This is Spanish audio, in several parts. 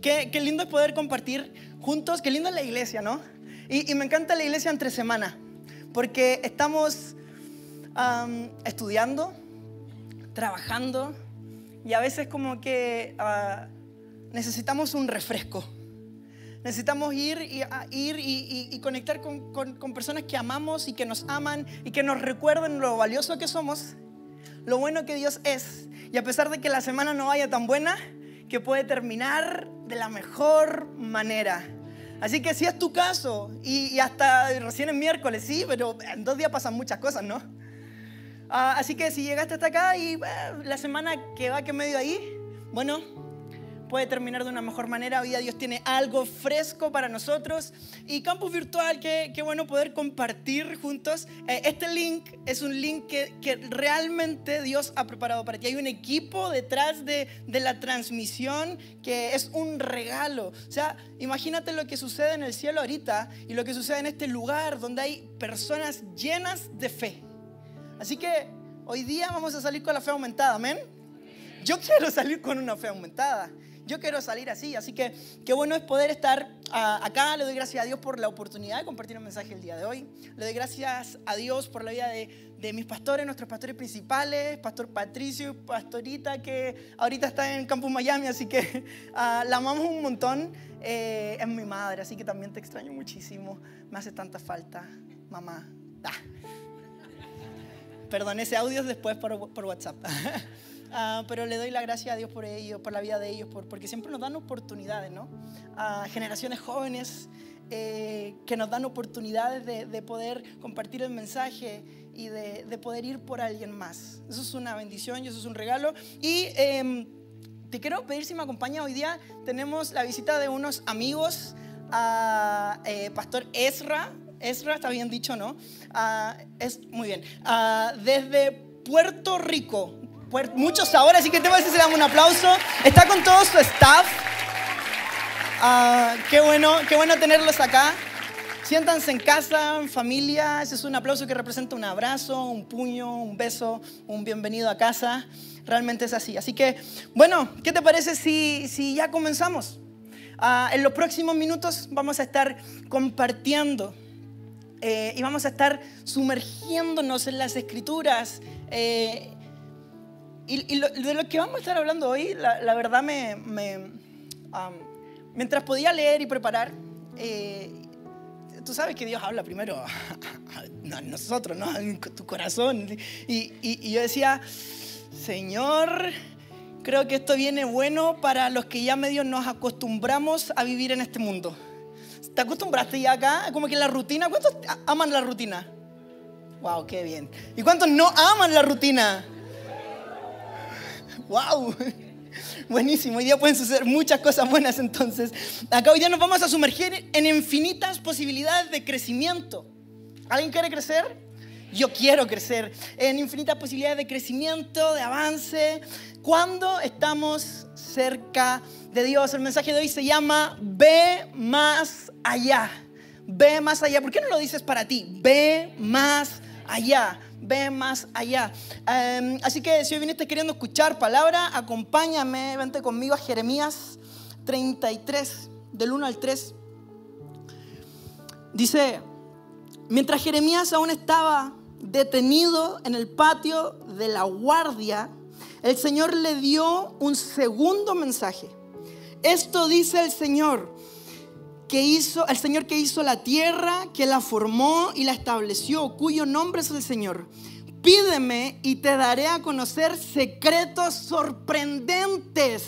qué, qué lindo poder compartir juntos, qué lindo la iglesia, ¿no? Y, me encanta la iglesia entre semana, porque estamos am, estudiando, trabajando, y a veces como que ah, necesitamos un refresco. Necesitamos ir y, a- ir y conectar con, con- con personas que amamos y que nos aman y que nos recuerden lo valioso que somos, lo bueno que Dios es. Y a pesar de que la semana no vaya tan buena, que puede terminar de la mejor manera. Así que si es tu caso, y, y hasta recién es miércoles, sí, pero en dos días pasan muchas cosas, ¿no? Ah, así que si llegaste hasta acá y eh, la semana que va que medio ahí, bueno, puede terminar de una mejor manera. Hoy día Dios tiene algo fresco para nosotros. Y Campus Virtual, qué, qué bueno poder compartir juntos. Eh, este link es un link que, realmente Dios ha preparado para ti. Hay un equipo detrás de, de la transmisión que es un regalo. O sea, imagínate lo que sucede en el cielo ahorita y lo que sucede en este lugar donde hay personas llenas de fe. Así que hoy día vamos a salir con la fe aumentada, amén. Yo quiero salir con una fe aumentada. Yo quiero salir así. Así que qué bueno es poder estar ah, acá. Le doy gracias a Dios por la oportunidad de compartir un mensaje el día de hoy. Le doy gracias a Dios por la vida de, de mis pastores, nuestros pastores principales, Pastor Patricio, Pastorita, que ahorita está en Campus Miami. Así que ah, la amamos un montón. Eh, es mi madre, así que también te extraño muchísimo. Me hace tanta falta, mamá. Ah. Perdón, ese audio es después por, por WhatsApp. Ah, pero le doy la gracia a Dios por ellos, por la vida de ellos, por- porque siempre nos dan oportunidades, ¿no? A generaciones jóvenes eh, que nos dan oportunidades de, de poder compartir el mensaje y de, de poder ir por alguien más. Eso es una bendición y eso es un regalo. Y em, te quiero pedir si me acompaña hoy día. Tenemos la visita de unos amigos, a eh, Pastor Ezra. Ezra, está bien dicho, ¿no? Ah, es muy bien. Ah, desde Puerto Rico. Muchos ahora, así que te parece si le damos un aplauso. Está con todo su staff. Ah, qué bueno, qué bueno tenerlos acá. Siéntanse en casa, en familia. Ese es un aplauso que representa un abrazo, un puño, un beso, un bienvenido a casa. Realmente es así. Así que, bueno, ¿qué te parece si, si ya comenzamos? Ah, en los próximos minutos vamos a estar compartiendo eh, y vamos a estar sumergiéndonos en las escrituras. eh, y, y lo- de lo que vamos a estar hablando hoy, la, la verdad me, me, am, mientras podía leer y preparar, eh, tú sabes que Dios habla primero a, a- a nosotros, ¿no? En tu corazón. Y, y- y yo decía, Señor, creo que esto viene bueno para los que ya medio nos acostumbramos a vivir en este mundo. ¿Te acostumbraste ya acá? Como que la rutina, ¿cuántos a- aman la rutina? Wow, qué bien. ¿Y cuántos no aman la rutina? ¡Wow! Buenísimo, hoy día pueden suceder muchas cosas buenas entonces. Acá hoy día nos vamos a sumergir en infinitas posibilidades de crecimiento. ¿Alguien quiere crecer? Yo quiero crecer en infinitas posibilidades de crecimiento, de avance. Cuando estamos cerca de Dios, el mensaje de hoy se llama Ve más allá. Ve más allá. ¿Por qué no lo dices para ti? Ve más allá. Ve más allá. Em, así que si hoy viniste queriendo escuchar palabra, acompáñame, vente conmigo a Jeremías 33, del 1 al 3. Dice, mientras Jeremías aún estaba detenido en el patio de la guardia, el Señor le dio un segundo mensaje. Esto dice el Señor, que hizo, el Señor que hizo la tierra, que la formó y la estableció, cuyo nombre es el Señor. Pídeme y te daré a conocer secretos sorprendentes.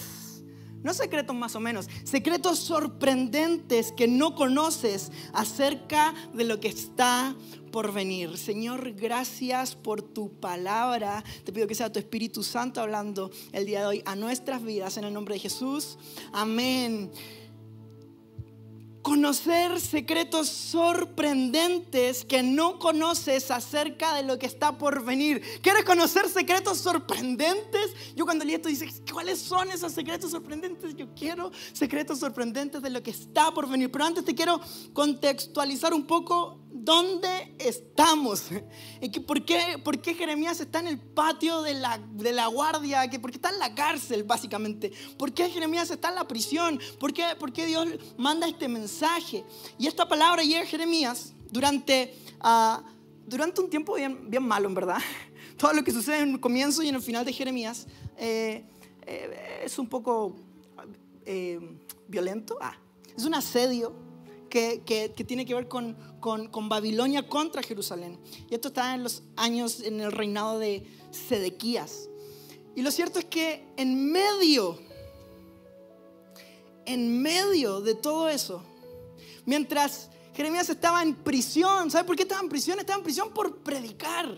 No secretos más o menos, secretos sorprendentes que no conoces acerca de lo que está por venir. Señor, gracias por tu palabra. Te pido que sea tu Espíritu Santo hablando el día de hoy a nuestras vidas en el nombre de Jesús. Amén conocer secretos sorprendentes que no conoces acerca de lo que está por venir. ¿Quieres conocer secretos sorprendentes? Yo cuando leí esto dice, ¿cuáles son esos secretos sorprendentes? Yo quiero secretos sorprendentes de lo que está por venir. Pero antes te quiero contextualizar un poco ¿Dónde estamos? ¿Por qué, ¿Por qué Jeremías está en el patio de la, de la guardia? ¿Por qué está en la cárcel, básicamente? ¿Por qué Jeremías está en la prisión? ¿Por qué, por qué Dios manda este mensaje? Y esta palabra llega a Jeremías durante, uh, durante un tiempo bien, bien malo, en verdad. Todo lo que sucede en el comienzo y en el final de Jeremías eh, eh, es un poco eh, violento. Ah, es un asedio que, tiene que ver con con, Babilonia contra Jerusalén. Y esto está en los años, en el reinado de Sedequías. Y lo cierto es que en medio, en medio de todo eso, mientras Jeremías estaba en prisión, ¿sabe por qué estaba en prisión? Estaba en prisión por predicar.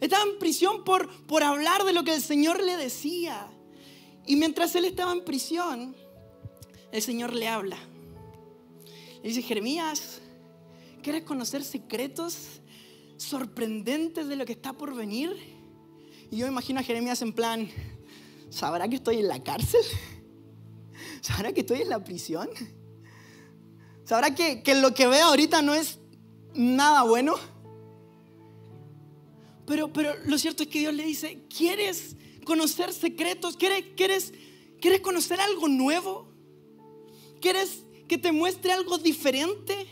Estaba en prisión por, por hablar de lo que el Señor le decía. Y mientras él estaba en prisión, el Señor le habla. Le dice, Jeremías, ¿Quieres conocer secretos sorprendentes de lo que está por venir? Y yo imagino a Jeremías en plan, ¿sabrá que estoy en la cárcel? ¿Sabrá que estoy en la prisión? ¿Sabrá que, lo que veo ahorita no es nada bueno? Pero, pero lo cierto es que Dios le dice, ¿quieres conocer secretos? ¿Quieres, quieres, ¿Quieres conocer algo nuevo? ¿Quieres que te muestre algo diferente?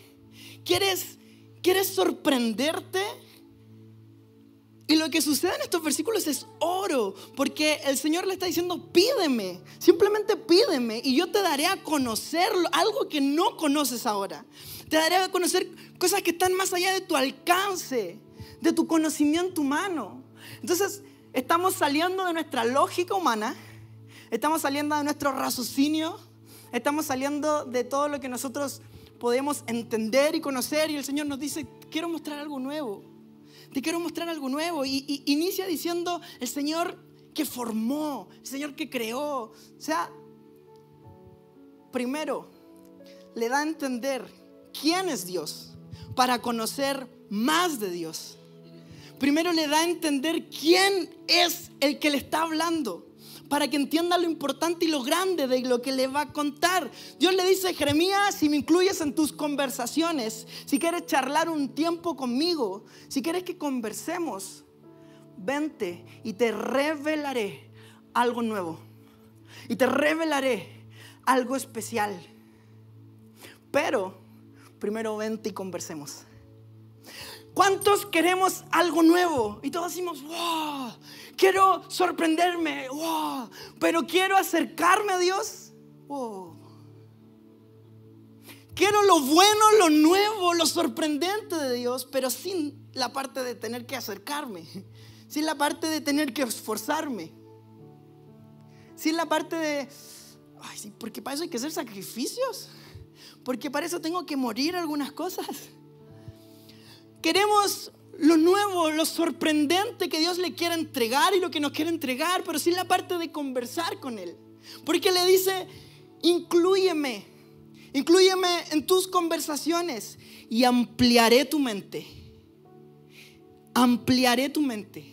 ¿Quieres, quieres sorprenderte? Y lo que sucede en estos versículos es oro, porque el Señor le está diciendo, pídeme, simplemente pídeme y yo te daré a conocer algo que no conoces ahora. Te daré a conocer cosas que están más allá de tu alcance, de tu conocimiento humano. Entonces, estamos saliendo de nuestra lógica humana, estamos saliendo de nuestro raciocinio, estamos saliendo de todo lo que nosotros podemos entender y conocer y el Señor nos dice, quiero mostrar algo nuevo, te quiero mostrar algo nuevo. Y, inicia diciendo, el Señor que formó, el Señor que creó. O sea, primero, le da a entender quién es Dios para conocer más de Dios. Primero le da a entender quién es el que le está hablando para que entienda lo importante y lo grande de lo que le va a contar. Dios le dice, Jeremías, si me incluyes en tus conversaciones, si quieres charlar un tiempo conmigo, si quieres que conversemos, vente y te revelaré algo nuevo. Y te revelaré algo especial. Pero primero vente y conversemos. ¿Cuántos queremos algo nuevo? Y todos decimos, wow, quiero sorprenderme, wow, pero quiero acercarme a Dios. Quiero lo bueno, lo nuevo, lo sorprendente de Dios, pero sin la parte de tener que acercarme, sin la parte de tener que esforzarme, sin la parte de, ay, porque para eso hay que hacer sacrificios, porque para eso tengo que morir algunas cosas. Queremos lo nuevo, lo sorprendente que Dios le quiere entregar y lo que nos quiere entregar, pero sin la parte de conversar con Él. Porque le dice, incluyeme, incluyeme en tus conversaciones y ampliaré tu mente. Ampliaré tu mente.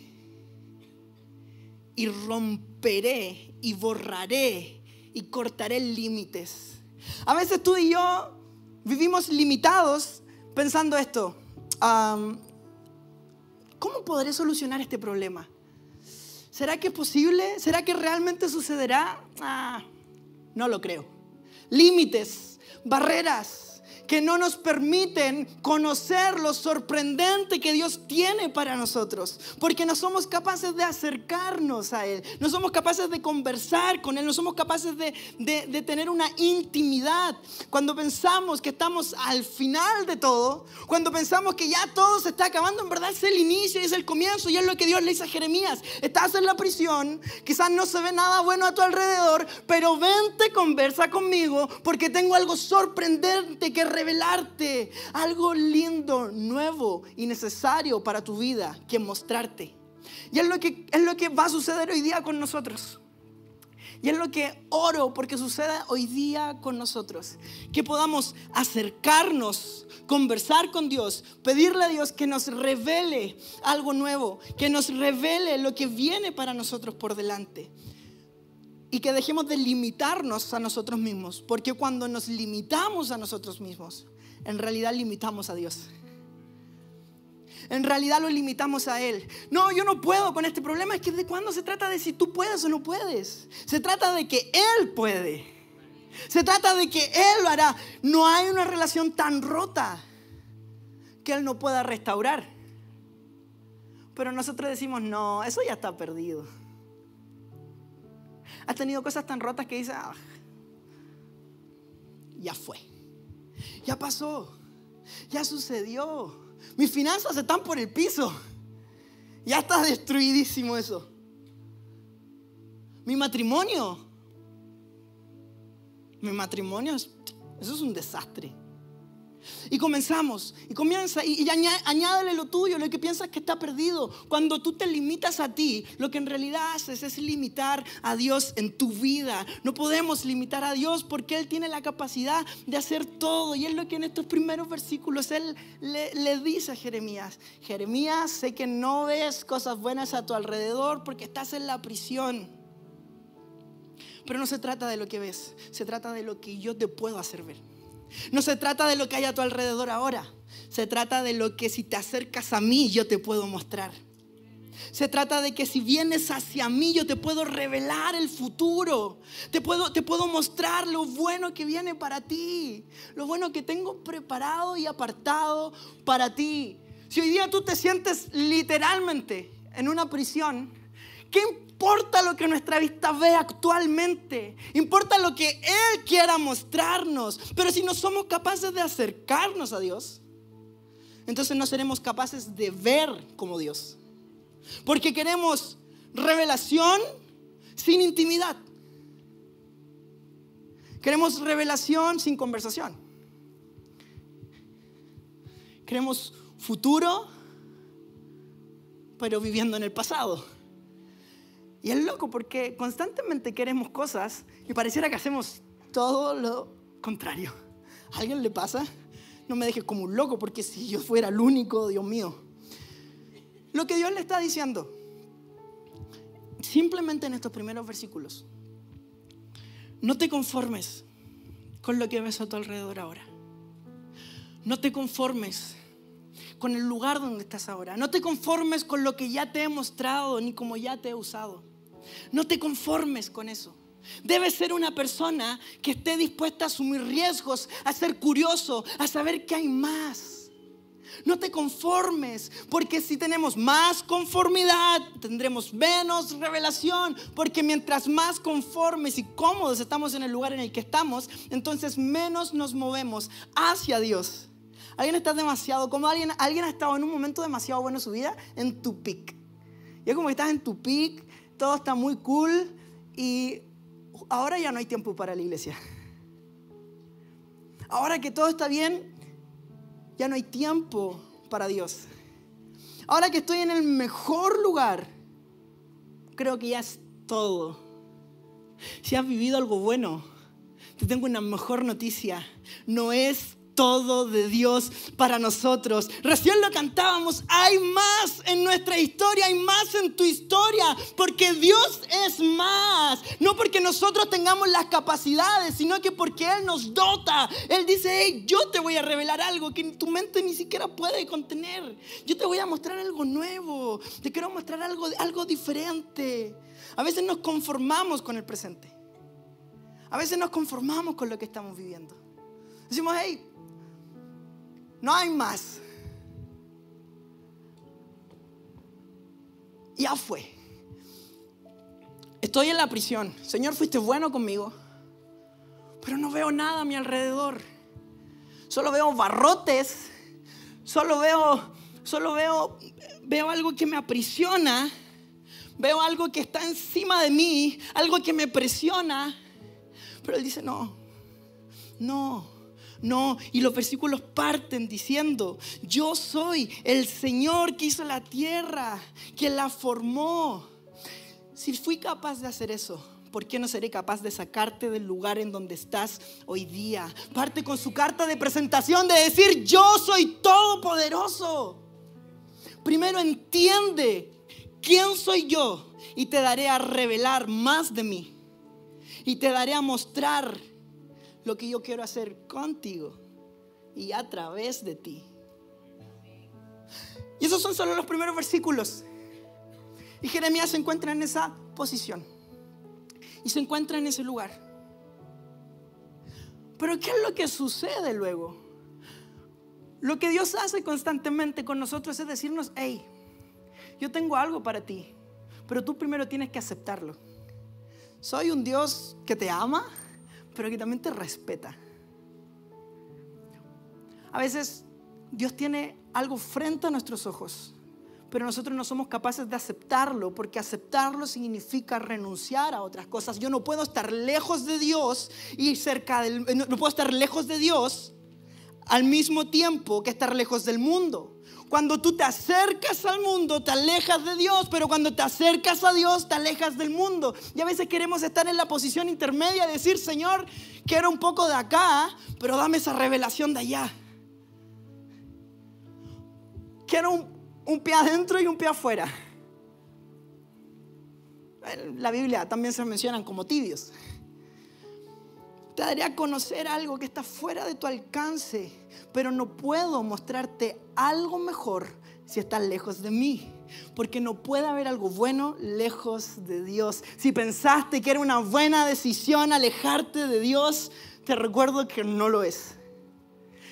Y romperé y borraré y cortaré límites. A veces tú y yo vivimos limitados pensando esto ¿cómo podré solucionar este problema? ¿Será que es posible? ¿Será que realmente sucederá? Ah, no lo creo. Límites, barreras, que no nos permiten conocer lo sorprendente que Dios tiene para nosotros, porque no somos capaces de acercarnos a Él, no somos capaces de conversar con Él, no somos capaces de, de, tener una intimidad. Cuando pensamos que estamos al final de todo, cuando pensamos que ya todo se está acabando, en verdad es el inicio y es el comienzo, y es lo que Dios le dice a Jeremías, estás en la prisión, quizás no se ve nada bueno a tu alrededor, pero vente, conversa conmigo, porque tengo algo sorprendente que revelarte algo lindo, nuevo y necesario para tu vida que mostrarte. Y es lo que, es lo que va a suceder hoy día con nosotros. Y es lo que oro porque suceda hoy día con nosotros. Que podamos acercarnos, conversar con Dios, pedirle a Dios que nos revele algo nuevo, que nos revele lo que viene para nosotros por delante y que dejemos de limitarnos a nosotros mismos, porque cuando nos limitamos a nosotros mismos, en realidad limitamos a Dios. en realidad lo limitamos a Él. No, yo no puedo con este problema. Es que de cuándo se trata de si tú puedes o no puedes. Se trata de que Él puede. Se trata de que Él lo hará. No hay una relación tan rota que Él no pueda restaurar. Pero nosotros decimos, no, eso ya está perdido. Has tenido cosas tan rotas que dices, ah, ya fue. Ya pasó. Ya sucedió. Mis finanzas están por el piso. Ya está destruidísimo eso. Mi matrimonio. Mi matrimonio, eso es un desastre. Y comenzamos, y comienza, y, añádele lo tuyo, lo que piensas que está perdido. Cuando tú te limitas a ti, lo que en realidad haces es limitar a Dios en tu vida. No podemos limitar a Dios porque Él tiene la capacidad de hacer todo. Y es lo que en estos primeros versículos Él le dice a Jeremías. Jeremías, sé que no ves cosas buenas a tu alrededor porque estás en la prisión. Pero no se trata de lo que ves, se trata de lo que yo te puedo hacer ver. No se trata de lo que hay a tu alrededor ahora. Se trata de lo que si te acercas a mí yo te puedo mostrar. Se trata de que si vienes hacia mí yo te puedo revelar el futuro. Te puedo, te puedo mostrar lo bueno que viene para ti. Lo bueno que tengo preparado y apartado para ti. Si hoy día tú te sientes literalmente en una prisión, ¿qué importa lo que nuestra vista ve actualmente, importa lo que Él quiera mostrarnos. Pero si no somos capaces de acercarnos a Dios, entonces no seremos capaces de ver como Dios. Porque queremos revelación sin intimidad. Queremos revelación sin conversación. Queremos futuro, pero viviendo en el pasado. Y es loco porque constantemente queremos cosas y pareciera que hacemos todo lo contrario. ¿A alguien le pasa? No me dejes como un loco porque si yo fuera el único, Dios mío. Lo que Dios le está diciendo, simplemente en estos primeros versículos, no te conformes con lo que ves a tu alrededor ahora. No te conformes con el lugar donde estás ahora. No te conformes con lo que ya te he mostrado ni como ya te he usado. No te conformes con eso. Debes ser una persona que esté dispuesta a asumir riesgos, a ser curioso, a saber que hay más. No te conformes, porque si tenemos más conformidad, tendremos menos revelación, porque mientras más conformes y cómodos estamos en el lugar en el que estamos, entonces menos nos movemos hacia Dios. ¿Alguien está demasiado, como alguien, alguien ha estado en un momento demasiado bueno en su vida? En tu pic. Y es como que estás en tu pic todo está muy cool y ahora ya no hay tiempo para la iglesia. Ahora que todo está bien, ya no hay tiempo para Dios. Ahora que estoy en el mejor lugar, creo que ya es todo. Si has vivido algo bueno, te tengo una mejor noticia. No es todo de Dios para nosotros. Recién lo cantábamos, hay más en nuestra historia, hay más en tu historia, porque Dios es más. No porque nosotros tengamos las capacidades, sino que porque Él nos dota. Él dice, hey, yo te voy a revelar algo que tu mente ni siquiera puede contener. Yo te voy a mostrar algo nuevo, te quiero mostrar algo, algo diferente. A veces nos conformamos con el presente. A veces nos conformamos con lo que estamos viviendo. Decimos, hey, no hay más. Ya fue. Estoy en la prisión. Señor, fuiste bueno conmigo. Pero no veo nada a mi alrededor. Solo veo barrotes. Solo veo, solo veo, veo algo que me aprisiona. Veo algo que está encima de mí. Algo que me presiona. Pero él dice, no, no. No, y los versículos parten diciendo, yo soy el Señor que hizo la tierra, que la formó. Si fui capaz de hacer eso, ¿por qué no seré capaz de sacarte del lugar en donde estás hoy día? Parte con su carta de presentación de decir, yo soy todopoderoso. Primero entiende quién soy yo y te daré a revelar más de mí. Y te daré a mostrar lo que yo quiero hacer contigo y a través de ti. Y esos son solo los primeros versículos. Y Jeremías se encuentra en esa posición. Y se encuentra en ese lugar. Pero ¿qué es lo que sucede luego? Lo que Dios hace constantemente con nosotros es decirnos, hey, yo tengo algo para ti, pero tú primero tienes que aceptarlo. Soy un Dios que te ama, pero que también te respeta. A veces Dios tiene algo frente a nuestros ojos, pero nosotros no somos capaces de aceptarlo, porque aceptarlo significa renunciar a otras cosas. Yo no puedo estar lejos de Dios y cerca del... No puedo estar lejos de Dios al mismo tiempo que estar lejos del mundo. Cuando tú te acercas al mundo, te alejas de Dios, pero cuando te acercas a Dios, te alejas del mundo. Y a veces queremos estar en la posición intermedia, decir, Señor, quiero un poco de acá, pero dame esa revelación de allá. Quiero un, un pie adentro y un pie afuera. La Biblia también se mencionan como tibios. Te daría a conocer algo que está fuera de tu alcance, pero no puedo mostrarte algo mejor si estás lejos de mí. Porque no puede haber algo bueno lejos de Dios. Si pensaste que era una buena decisión alejarte de Dios, te recuerdo que no lo es.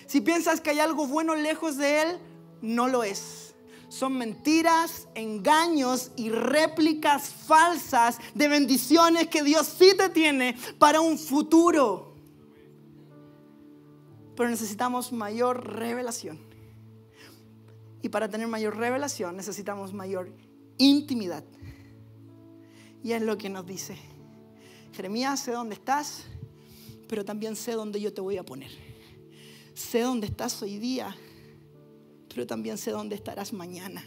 Si piensas que hay algo bueno lejos de Él, no lo es son mentiras, engaños y réplicas falsas de bendiciones que Dios sí te tiene para un futuro. Pero necesitamos mayor revelación. Y para tener mayor revelación necesitamos mayor intimidad. Y es lo que nos dice. Jeremías, sé dónde estás, pero también sé dónde yo te voy a poner. Sé dónde estás hoy día, pero también sé dónde estarás mañana.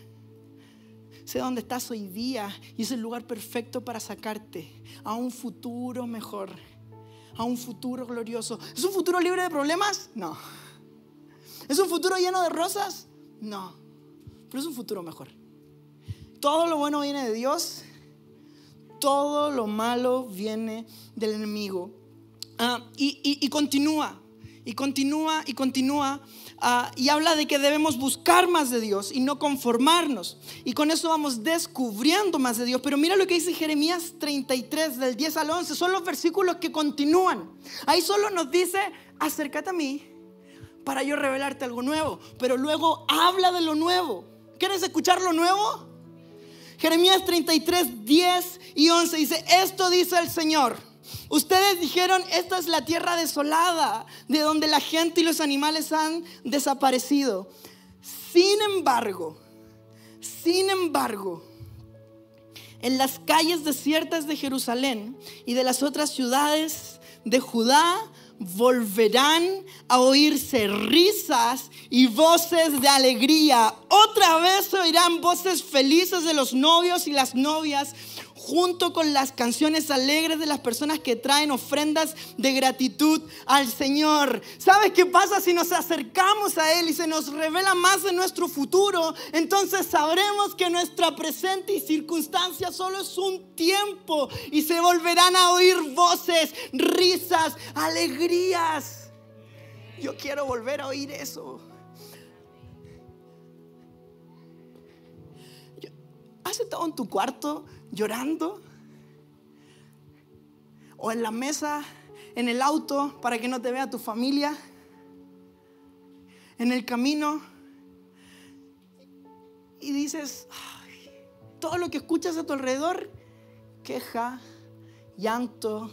Sé dónde estás hoy día y es el lugar perfecto para sacarte a un futuro mejor, a un futuro glorioso. ¿Es un futuro libre de problemas? No. ¿Es un futuro lleno de rosas? No. Pero es un futuro mejor. Todo lo bueno viene de Dios, todo lo malo viene del enemigo. Ah, y continúa, y continúa, y continúa Ah, y habla de que debemos buscar más de Dios y no conformarnos. Y con eso vamos descubriendo más de Dios. Pero mira lo que dice Jeremías 33 del 10 al 11. Son los versículos que continúan. Ahí solo nos dice, acércate a mí para yo revelarte algo nuevo. Pero luego habla de lo nuevo. ¿Quieres escuchar lo nuevo? Jeremías 33, 10 y 11 dice, esto dice el Señor. Ustedes dijeron, esta es la tierra desolada, de donde la gente y los animales han desaparecido. Sin embargo, sin embargo, en las calles desiertas de Jerusalén y de las otras ciudades de Judá volverán a oírse risas y voces de alegría. Otra vez oirán voces felices de los novios y las novias junto con las canciones alegres de las personas que traen ofrendas de gratitud al Señor. ¿Sabes qué pasa si nos acercamos a Él y se nos revela más de nuestro futuro? Entonces sabremos que nuestra presente y circunstancia solo es un tiempo y se volverán a oír voces, risas, alegrías. Yo quiero volver a oír eso. ¿Has estado en tu cuarto llorando? ¿O en la mesa, en el auto, para que no te vea tu familia? ¿En el camino? Y dices, todo lo que escuchas a tu alrededor, queja, llanto,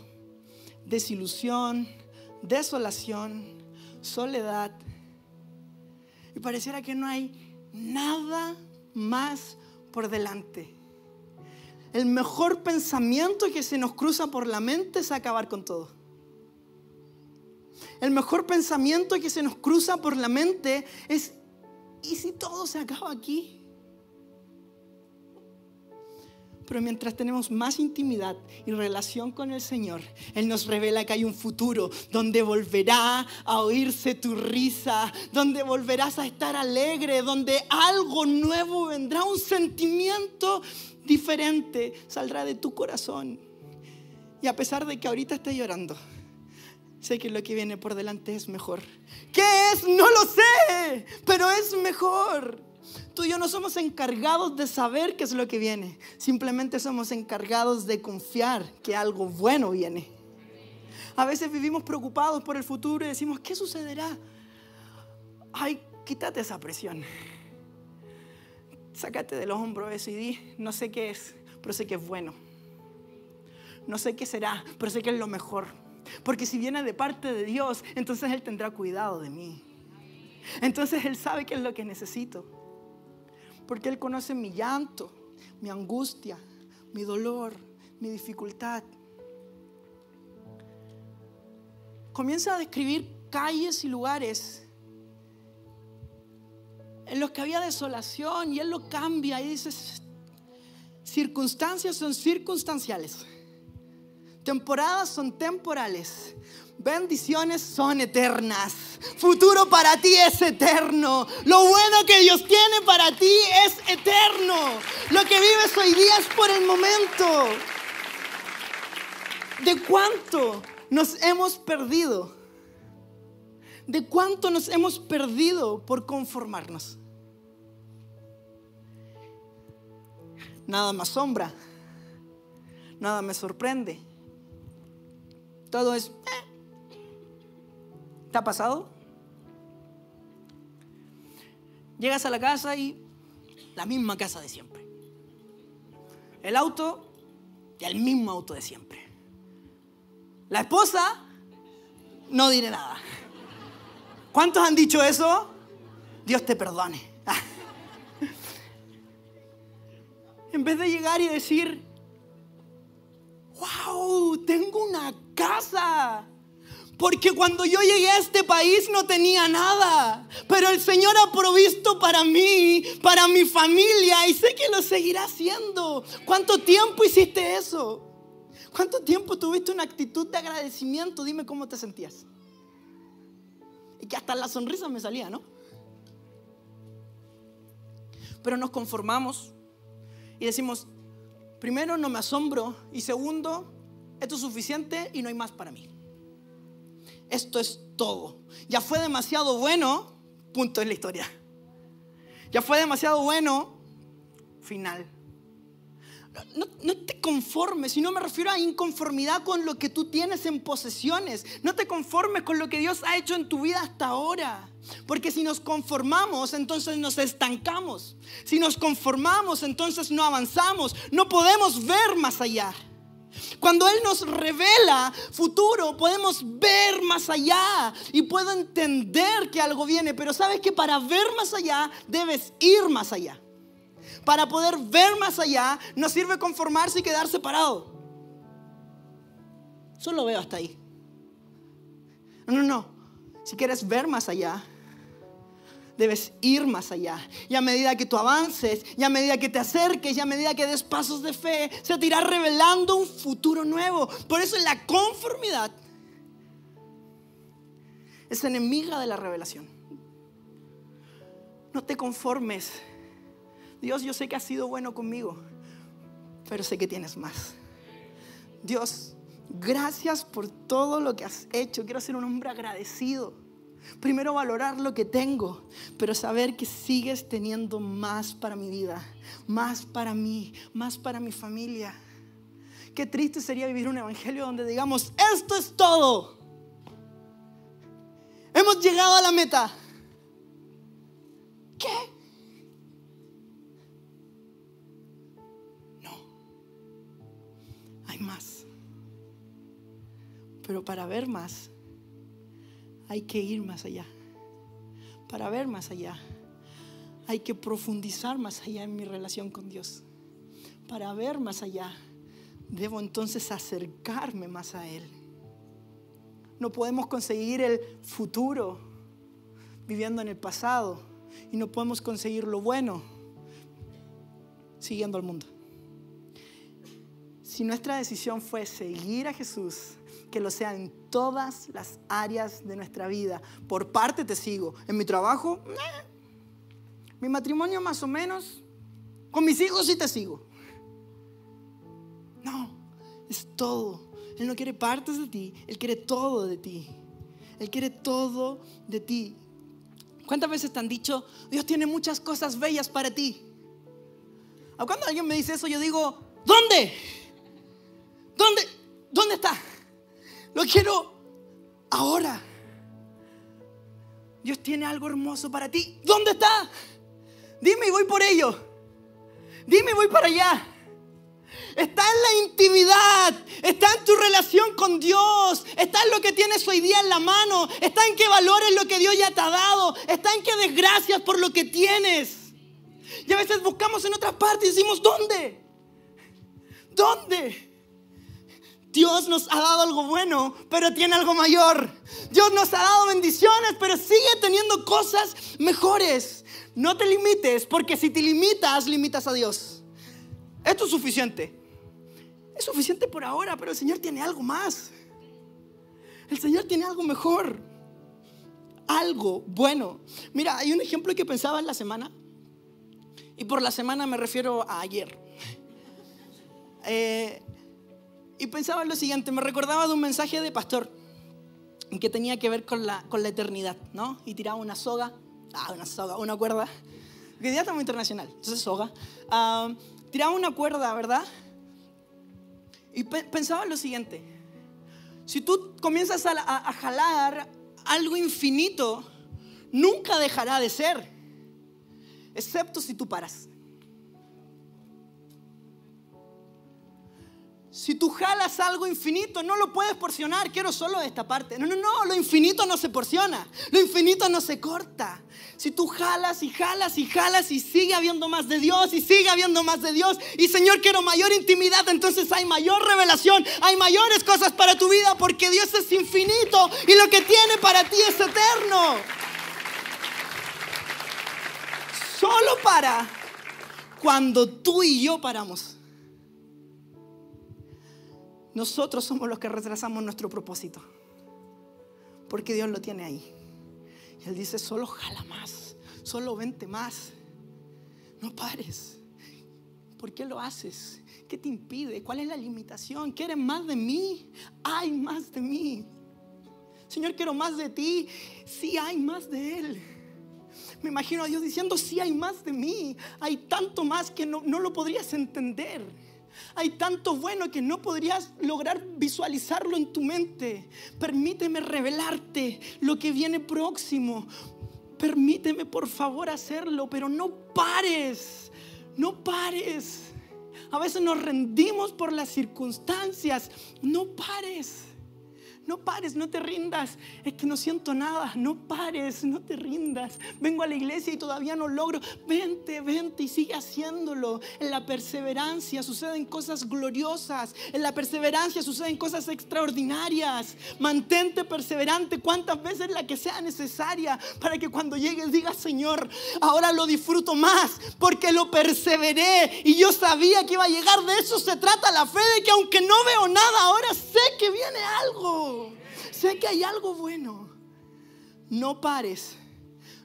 desilusión, desolación, soledad. Y pareciera que no hay nada más por delante. El mejor pensamiento que se nos cruza por la mente es acabar con todo. El mejor pensamiento que se nos cruza por la mente es, ¿y si todo se acaba aquí? Pero mientras tenemos más intimidad y relación con el Señor, Él nos revela que hay un futuro donde volverá a oírse tu risa, donde volverás a estar alegre, donde algo nuevo vendrá, un sentimiento diferente saldrá de tu corazón. Y a pesar de que ahorita esté llorando, sé que lo que viene por delante es mejor. ¿Qué es? No lo sé, pero es mejor. Tú y yo no somos encargados de saber qué es lo que viene. Simplemente somos encargados de confiar que algo bueno viene. A veces vivimos preocupados por el futuro y decimos, ¿qué sucederá? Ay, quítate esa presión. Sácate de los hombros eso y di, no sé qué es, pero sé que es bueno. No sé qué será, pero sé que es lo mejor. Porque si viene de parte de Dios, entonces Él tendrá cuidado de mí. Entonces Él sabe qué es lo que necesito. Porque Él conoce mi llanto, mi angustia, mi dolor, mi dificultad. Comienza a describir calles y lugares en los que había desolación y Él lo cambia y dice, circunstancias son circunstanciales, temporadas son temporales, bendiciones son eternas, futuro para ti es eterno, lo bueno que Dios tiene para ti es eterno, lo que vives hoy día es por el momento. ¿De cuánto nos hemos perdido? ¿De cuánto nos hemos perdido por conformarnos? Nada me asombra, nada me sorprende. Todo es... Eh. ¿Te ha pasado? Llegas a la casa y la misma casa de siempre. El auto y el mismo auto de siempre. La esposa, no diré nada. ¿Cuántos han dicho eso? Dios te perdone. en vez de llegar y decir, wow, tengo una casa. Porque cuando yo llegué a este país no tenía nada. Pero el Señor ha provisto para mí, para mi familia, y sé que lo seguirá haciendo. ¿Cuánto tiempo hiciste eso? ¿Cuánto tiempo tuviste una actitud de agradecimiento? Dime cómo te sentías. Y que hasta la sonrisa me salía, ¿no? Pero nos conformamos y decimos, primero no me asombro y segundo, esto es suficiente y no hay más para mí. Esto es todo. Ya fue demasiado bueno, punto en la historia. Ya fue demasiado bueno, final. No, te conformes, y no me refiero a inconformidad con lo que tú tienes en posesiones. No te conformes con lo que Dios ha hecho en tu vida hasta ahora. Porque si nos conformamos, entonces nos estancamos. Si nos conformamos, entonces no avanzamos. No podemos ver más allá. Cuando Él nos revela futuro, podemos ver más allá y puedo entender que algo viene. Pero sabes que para ver más allá, debes ir más allá. Para poder ver más allá, no sirve conformarse y quedar separado. Solo veo hasta ahí. No, no, no. Si quieres ver más allá, debes ir más allá. Y a medida que tú avances, y a medida que te acerques, y a medida que des pasos de fe, se te irá revelando un futuro nuevo. Por eso la conformidad es enemiga de la revelación. No te conformes Dios, yo sé que has sido bueno conmigo, pero sé que tienes más. Dios, gracias por todo lo que has hecho. Quiero ser un hombre agradecido. Primero valorar lo que tengo, pero saber que sigues teniendo más para mi vida, más para mí, más para mi familia. Qué triste sería vivir un evangelio donde digamos, esto es todo. Hemos llegado a la meta. ¿Qué? más. Pero para ver más, hay que ir más allá. Para ver más allá, hay que profundizar más allá en mi relación con Dios. Para ver más allá, debo entonces acercarme más a Él. No podemos conseguir el futuro viviendo en el pasado y no podemos conseguir lo bueno siguiendo al mundo. Si nuestra decisión fue seguir a Jesús, que lo sea en todas las áreas de nuestra vida. Por parte te sigo. En mi trabajo, mi matrimonio más o menos. Con mis hijos sí te sigo. No, es todo. Él no quiere partes de ti, Él quiere todo de ti. Él quiere todo de ti. ¿Cuántas veces te han dicho, Dios tiene muchas cosas bellas para ti? ¿A cuando alguien me dice eso, yo digo, ¿dónde? ¿Dónde? ¿Dónde está? Lo quiero ahora. Dios tiene algo hermoso para ti. ¿Dónde está? Dime y voy por ello. Dime y voy para allá. Está en la intimidad, está en tu relación con Dios, está en lo que tienes hoy día en la mano, está en que valores lo que Dios ya te ha dado, está en que desgracias por lo que tienes. Y a veces buscamos en otras partes y decimos, ¿dónde? ¿Dónde? Dios nos ha dado algo bueno, pero tiene algo mayor. Dios nos ha dado bendiciones, pero sigue teniendo cosas mejores. No te limites, porque si te limitas, limitas a Dios. Esto es suficiente. Es suficiente por ahora, pero el Señor tiene algo más. El Señor tiene algo mejor. Algo bueno. Mira, hay un ejemplo que pensaba en la semana. Y por la semana me refiero a ayer. Eh, y pensaba en lo siguiente, me recordaba de un mensaje de pastor que tenía que ver con la, con la eternidad, ¿no? Y tiraba una soga, ah, una soga, una cuerda, que ya está muy internacional, entonces soga. Ah, tiraba una cuerda, ¿verdad? Y pensaba lo siguiente, si tú comienzas a, jalar algo infinito, nunca dejará de ser, excepto si tú paras. Si tú jalas algo infinito, no lo puedes porcionar. Quiero solo esta parte. No, no, no, lo infinito no se porciona. Lo infinito no se corta. Si tú jalas y jalas y jalas y sigue habiendo más de Dios y sigue habiendo más de Dios y Señor quiero mayor intimidad, entonces hay mayor revelación, hay mayores cosas para tu vida porque Dios es infinito y lo que tiene para ti es eterno. Solo para cuando tú y yo paramos. Nosotros somos los que retrasamos nuestro propósito. Porque Dios lo tiene ahí. Y Él dice, solo jala más, solo vente más. No pares. ¿Por qué lo haces? ¿Qué te impide? ¿Cuál es la limitación? ¿Quieres más de mí? Hay más de mí. Señor, quiero más de ti. Sí hay más de Él. Me imagino a Dios diciendo, sí hay más de mí. Hay tanto más que no, no lo podrías entender. Hay tanto bueno que no podrías lograr visualizarlo en tu mente. Permíteme revelarte lo que viene próximo. Permíteme por favor hacerlo, pero no pares. No pares. A veces nos rendimos por las circunstancias. No pares. No pares, no te rindas. Es que no siento nada. No pares, no te rindas. Vengo a la iglesia y todavía no logro. Vente, vente y sigue haciéndolo. En la perseverancia suceden cosas gloriosas. En la perseverancia suceden cosas extraordinarias. Mantente perseverante cuantas veces la que sea necesaria para que cuando llegues digas, Señor, ahora lo disfruto más porque lo perseveré y yo sabía que iba a llegar. De eso se trata la fe, de que aunque no veo nada, ahora sé que viene algo. Sé que hay algo bueno. No pares,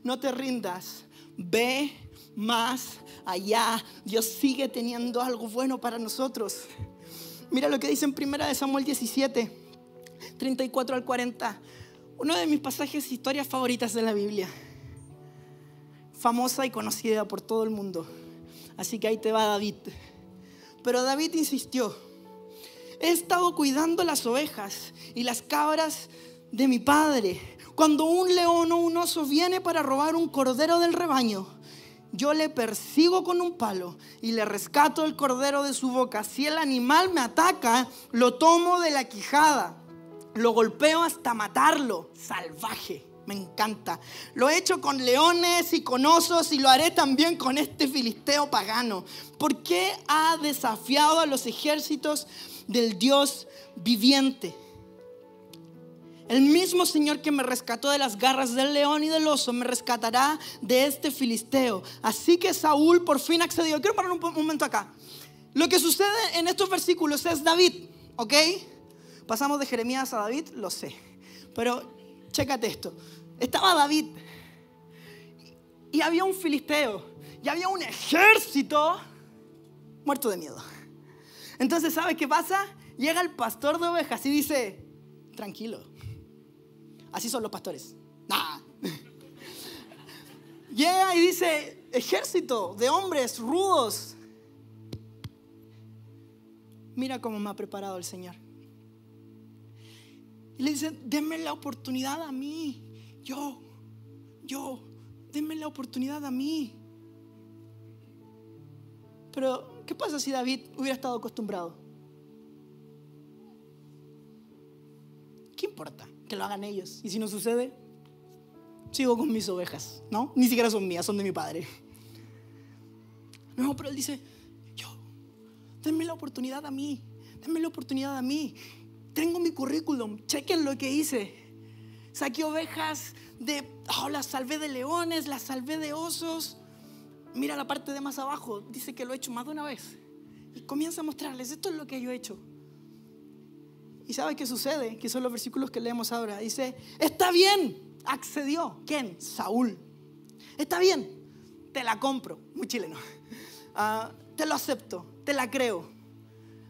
no te rindas. Ve más allá. Dios sigue teniendo algo bueno para nosotros. Mira lo que dice en primera de Samuel 17, 34 al 40. Uno de mis pasajes historias favoritas de la Biblia. Famosa y conocida por todo el mundo. Así que ahí te va David. Pero David insistió he estado cuidando las ovejas y las cabras de mi padre. Cuando un león o un oso viene para robar un cordero del rebaño, yo le persigo con un palo y le rescato el cordero de su boca. Si el animal me ataca, lo tomo de la quijada, lo golpeo hasta matarlo. Salvaje, me encanta. Lo he hecho con leones y con osos y lo haré también con este filisteo pagano. ¿Por qué ha desafiado a los ejércitos del Dios viviente. El mismo Señor que me rescató de las garras del león y del oso me rescatará de este filisteo. Así que Saúl por fin accedió. Quiero parar un momento acá. Lo que sucede en estos versículos es David, ¿ok? Pasamos de Jeremías a David, lo sé. Pero chécate esto. Estaba David y había un filisteo y había un ejército muerto de miedo. Entonces, ¿sabes qué pasa? Llega el pastor de ovejas y dice, tranquilo. Así son los pastores. llega y dice, ejército de hombres rudos. Mira cómo me ha preparado el Señor. Y le dice, denme la oportunidad a mí. Yo, yo, denme la oportunidad a mí. Pero, ¿qué pasa si David hubiera estado acostumbrado? ¿Qué importa? Que lo hagan ellos. Y si no sucede, sigo con mis ovejas, ¿no? Ni siquiera son mías, son de mi padre. No, pero él dice, yo, denme la oportunidad a mí, denme la oportunidad a mí. Tengo mi currículum, chequen lo que hice. Saqué ovejas de, oh, las salvé de leones, las salvé de osos. Mira la parte de más abajo, dice que lo he hecho más de una vez. Y comienza a mostrarles, esto es lo que yo he hecho. ¿Y sabe qué sucede? Que son los versículos que leemos ahora. Dice, está bien, accedió. ¿Quién? Saúl. Está bien, te la compro. Muy chileno. Ah, te lo acepto, te la creo.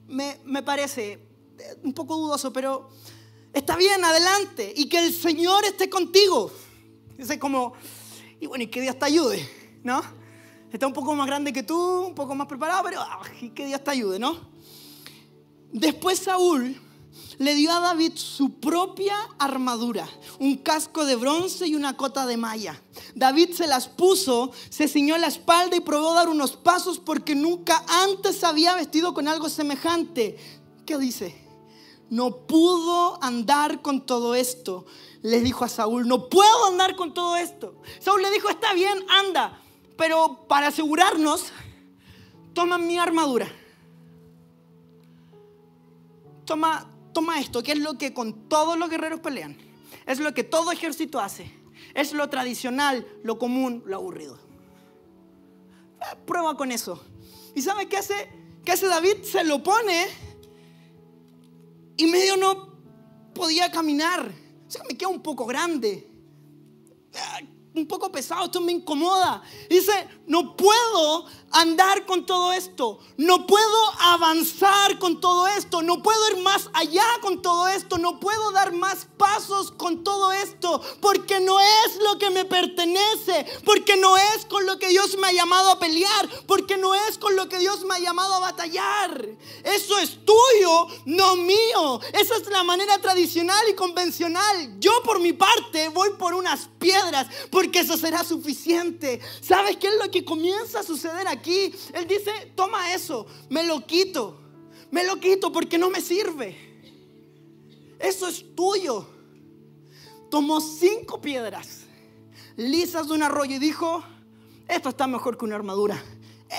Me, me parece eh, un poco dudoso, pero está bien, adelante. Y que el Señor esté contigo. Dice como, y bueno, y que Dios te ayude, ¿no? Está un poco más grande que tú, un poco más preparado, pero y que Dios te ayude, ¿no? Después Saúl le dio a David su propia armadura, un casco de bronce y una cota de malla. David se las puso, se ciñó la espalda y probó dar unos pasos porque nunca antes había vestido con algo semejante. ¿Qué dice? No pudo andar con todo esto. Le dijo a Saúl, no puedo andar con todo esto. Saúl le dijo, está bien, anda, pero para asegurarnos, toma mi armadura. Toma, toma esto, que es lo que con todos los guerreros pelean. Es lo que todo ejército hace. Es lo tradicional, lo común, lo aburrido. Eh, prueba con eso. ¿Y sabe qué hace? ¿Qué hace David? Se lo pone y medio no podía caminar. O sea, me queda un poco grande. Un poco pesado, esto me incomoda. Dice, no puedo andar con todo esto, no puedo avanzar con todo esto, no puedo ir más allá con todo esto, no puedo dar más pasos con todo esto, porque no es lo que me pertenece, porque no es con lo que Dios me ha llamado a pelear, porque no es con lo que Dios me ha llamado a batallar. Eso es tuyo, no mío. Esa es la manera tradicional y convencional. Yo por mi parte voy por unas piedras, porque eso será suficiente. ¿Sabes qué es lo que comienza a suceder aquí? Él dice, toma eso, me lo quito, me lo quito porque no me sirve. Eso es tuyo. Tomó cinco piedras lisas de un arroyo y dijo, esto está mejor que una armadura.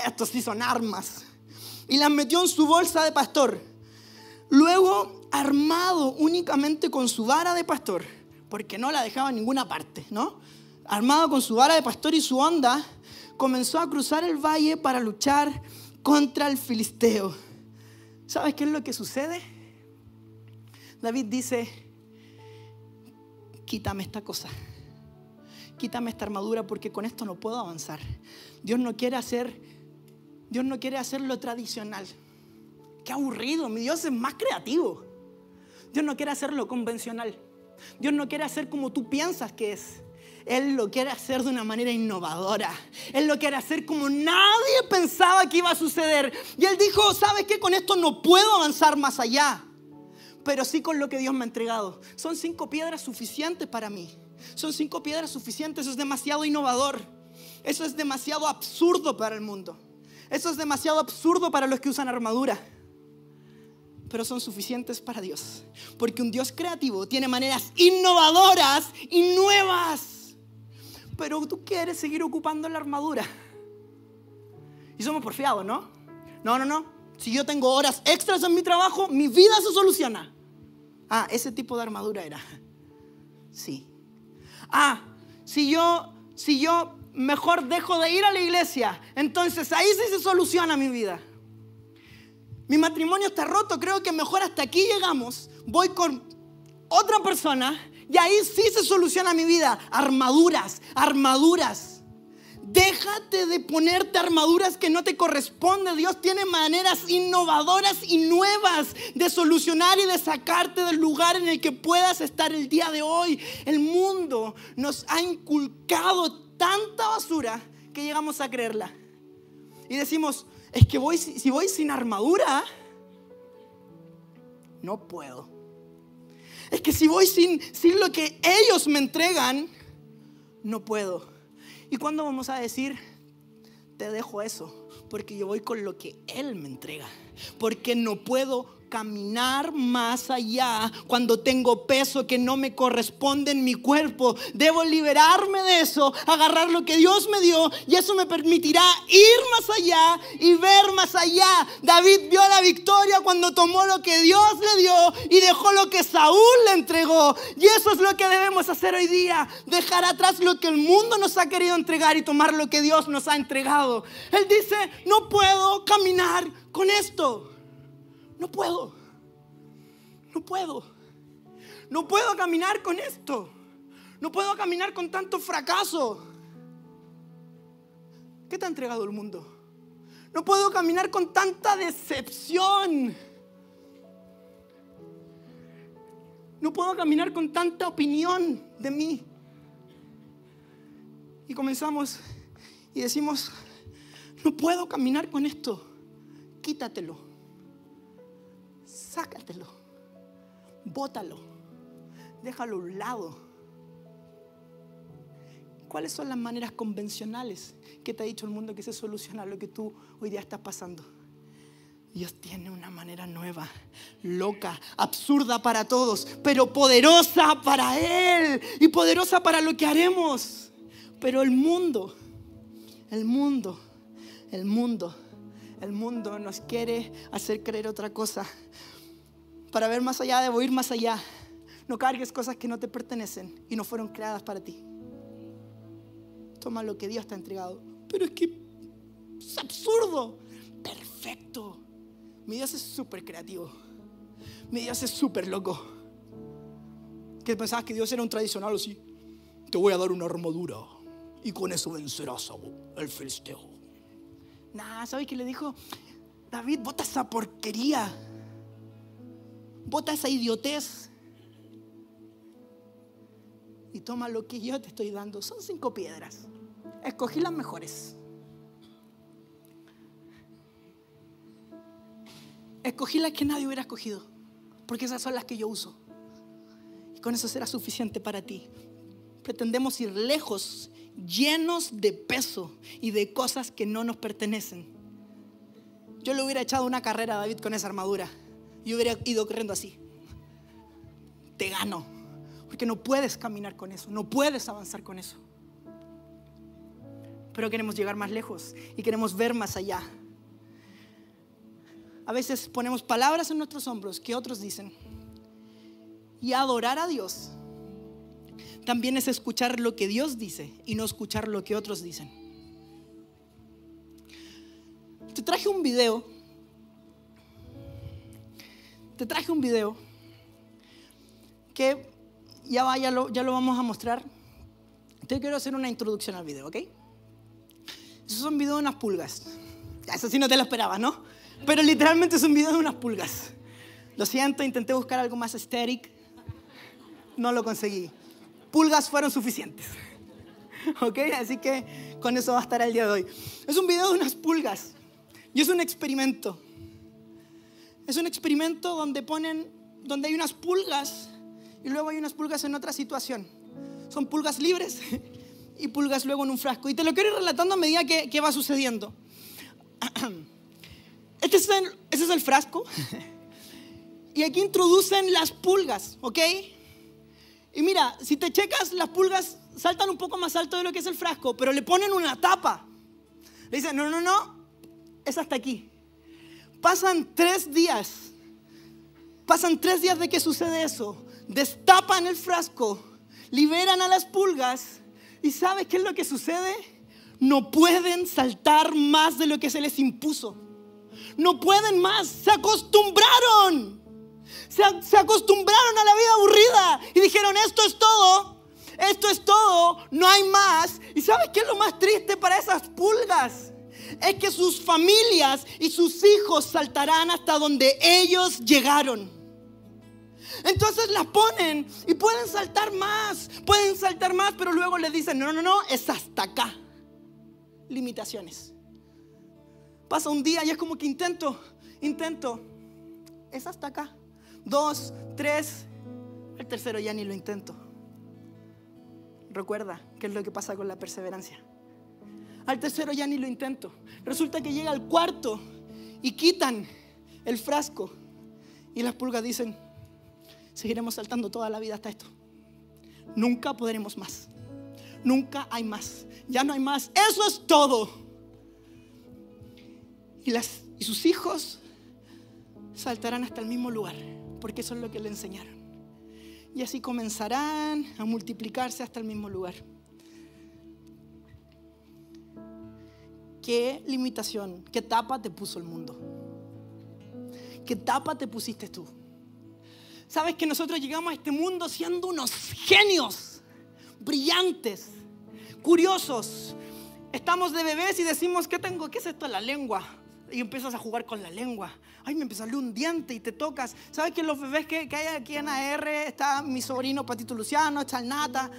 Estos sí son armas. Y las metió en su bolsa de pastor. Luego, armado únicamente con su vara de pastor, porque no la dejaba en ninguna parte, ¿no? Armado con su vara de pastor y su onda, comenzó a cruzar el valle para luchar contra el filisteo. ¿Sabes qué es lo que sucede? David dice, quítame esta cosa, quítame esta armadura porque con esto no puedo avanzar. Dios no quiere hacer, Dios no quiere hacer lo tradicional. Qué aburrido, mi Dios es más creativo. Dios no quiere hacer lo convencional. Dios no quiere hacer como tú piensas que es. Él lo quiere hacer de una manera innovadora. Él lo quiere hacer como nadie pensaba que iba a suceder. Y él dijo, ¿sabes qué? Con esto no puedo avanzar más allá. Pero sí con lo que Dios me ha entregado. Son cinco piedras suficientes para mí. Son cinco piedras suficientes. Eso es demasiado innovador. Eso es demasiado absurdo para el mundo. Eso es demasiado absurdo para los que usan armadura pero son suficientes para Dios. Porque un Dios creativo tiene maneras innovadoras y nuevas pero tú quieres seguir ocupando la armadura. Y somos porfiados, ¿no? No, no, no. Si yo tengo horas extras en mi trabajo, mi vida se soluciona. Ah, ese tipo de armadura era. Sí. Ah, si yo, si yo mejor dejo de ir a la iglesia, entonces ahí sí se soluciona mi vida. Mi matrimonio está roto, creo que mejor hasta aquí llegamos. Voy con otra persona y ahí sí se soluciona mi vida. Armaduras, armaduras. Déjate de ponerte armaduras que no te corresponden. Dios tiene maneras innovadoras y nuevas de solucionar y de sacarte del lugar en el que puedas estar el día de hoy. El mundo nos ha inculcado tanta basura que llegamos a creerla. Y decimos, es que voy, si voy sin armadura, no puedo. Es que si voy sin, sin lo que ellos me entregan, no puedo. ¿Y cuándo vamos a decir, te dejo eso? Porque yo voy con lo que Él me entrega. Porque no puedo caminar más allá cuando tengo peso que no me corresponde en mi cuerpo. Debo liberarme de eso, agarrar lo que Dios me dio y eso me permitirá ir más allá y ver más allá. David vio la victoria cuando tomó lo que Dios le dio y dejó lo que Saúl le entregó. Y eso es lo que debemos hacer hoy día, dejar atrás lo que el mundo nos ha querido entregar y tomar lo que Dios nos ha entregado. Él dice, no puedo caminar con esto. No puedo. No puedo. No puedo caminar con esto. No puedo caminar con tanto fracaso. ¿Qué te ha entregado el mundo? No puedo caminar con tanta decepción. No puedo caminar con tanta opinión de mí. Y comenzamos y decimos, no puedo caminar con esto. Quítatelo sácatelo, bótalo, déjalo a un lado. ¿Cuáles son las maneras convencionales que te ha dicho el mundo que se soluciona lo que tú hoy día estás pasando? Dios tiene una manera nueva, loca, absurda para todos, pero poderosa para Él y poderosa para lo que haremos. Pero el mundo, el mundo, el mundo, el mundo nos quiere hacer creer otra cosa para ver más allá, debo ir más allá. No cargues cosas que no te pertenecen y no fueron creadas para ti. Toma lo que Dios te ha entregado. Pero es que es absurdo. Perfecto. Mi Dios es súper creativo. Mi Dios es súper loco. ¿Qué pensabas que Dios era un tradicional o sí? Te voy a dar una armadura y con eso vencerás el filisteo. Nah, ¿sabes qué le dijo? David, bota esa porquería. Bota esa idiotez. Y toma lo que yo te estoy dando. Son cinco piedras. Escogí las mejores. Escogí las que nadie hubiera escogido. Porque esas son las que yo uso. Y con eso será suficiente para ti. Pretendemos ir lejos, llenos de peso y de cosas que no nos pertenecen. Yo le hubiera echado una carrera a David con esa armadura. Yo hubiera ido corriendo así. Te gano. Porque no puedes caminar con eso, no puedes avanzar con eso. Pero queremos llegar más lejos y queremos ver más allá. A veces ponemos palabras en nuestros hombros que otros dicen. Y adorar a Dios también es escuchar lo que Dios dice y no escuchar lo que otros dicen. Te traje un video te traje un video que ya, va, ya, lo, ya lo vamos a mostrar. Te quiero hacer una introducción al video, ¿ok? Eso es un video de unas pulgas. Eso sí no te lo esperabas, ¿no? Pero literalmente es un video de unas pulgas. Lo siento, intenté buscar algo más estético. No lo conseguí. Pulgas fueron suficientes. ¿Ok? Así que con eso va a estar el día de hoy. Es un video de unas pulgas. Y es un experimento. Es un experimento donde ponen, donde hay unas pulgas y luego hay unas pulgas en otra situación. Son pulgas libres y pulgas luego en un frasco. Y te lo quiero ir relatando a medida que, va sucediendo. Es el, este es el frasco. Y aquí introducen las pulgas, ¿ok? Y mira, si te checas, las pulgas saltan un poco más alto de lo que es el frasco, pero le ponen una tapa. Le dicen, no, no, no, es hasta aquí. Pasan tres días. Pasan tres días de que sucede eso. Destapan el frasco, liberan a las pulgas y ¿sabes qué es lo que sucede? No pueden saltar más de lo que se les impuso. No pueden más, se acostumbraron. Se, se acostumbraron a la vida aburrida y dijeron, esto es todo, esto es todo, no hay más. ¿Y sabes qué es lo más triste para esas pulgas? Es que sus familias y sus hijos saltarán hasta donde ellos llegaron. Entonces las ponen y pueden saltar más, pueden saltar más, pero luego les dicen, no, no, no, es hasta acá. Limitaciones. Pasa un día y es como que intento, intento, es hasta acá. Dos, tres, el tercero ya ni lo intento. Recuerda qué es lo que pasa con la perseverancia. Al tercero ya ni lo intento. Resulta que llega al cuarto y quitan el frasco. Y las pulgas dicen, seguiremos saltando toda la vida hasta esto. Nunca podremos más. Nunca hay más. Ya no hay más. Eso es todo. Y, y sus hijos saltarán hasta el mismo lugar, porque eso es lo que le enseñaron. Y así comenzarán a multiplicarse hasta el mismo lugar. ¿Qué limitación, qué tapa te puso el mundo? ¿Qué tapa te pusiste tú? Sabes que nosotros llegamos a este mundo siendo unos genios, brillantes, curiosos. Estamos de bebés y decimos, ¿qué tengo? ¿Qué es esto? La lengua. Y empiezas a jugar con la lengua. Ay, me empezó a un diente y te tocas. ¿Sabes que los bebés que, hay aquí en AR está mi sobrino Patito Luciano, está el Nata?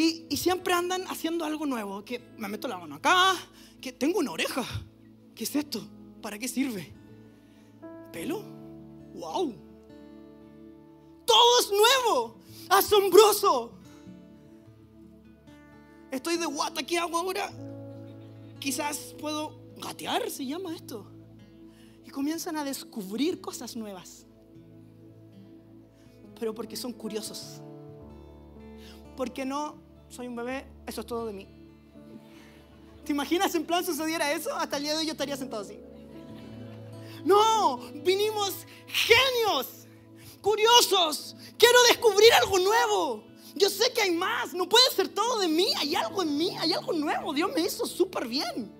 Y, siempre andan haciendo algo nuevo. Que me meto la mano acá, que tengo una oreja. ¿Qué es esto? ¿Para qué sirve? ¿Pelo? ¡Wow! Todo es nuevo, asombroso. Estoy de guata, ¿qué hago ahora? Quizás puedo gatear, se llama esto. Y comienzan a descubrir cosas nuevas. Pero porque son curiosos. Porque no soy un bebé, eso es todo de mí. ¿Te imaginas en plan sucediera eso? Hasta el día de hoy yo estaría sentado así. No, vinimos genios, curiosos. Quiero descubrir algo nuevo. Yo sé que hay más, no puede ser todo de mí, hay algo en mí, hay algo nuevo. Dios me hizo súper bien.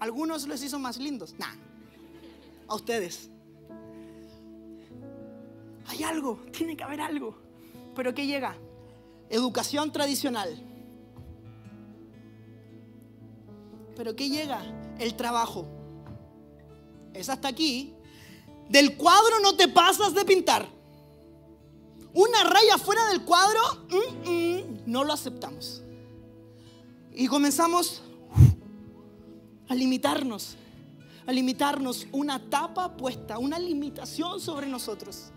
Algunos les hizo más lindos. Nah, a ustedes. Hay algo, tiene que haber algo. Pero ¿qué llega? Educación tradicional. Pero ¿qué llega? El trabajo. Es hasta aquí. Del cuadro no te pasas de pintar. Una raya fuera del cuadro, mm, mm, no lo aceptamos. Y comenzamos a limitarnos, a limitarnos una tapa puesta, una limitación sobre nosotros.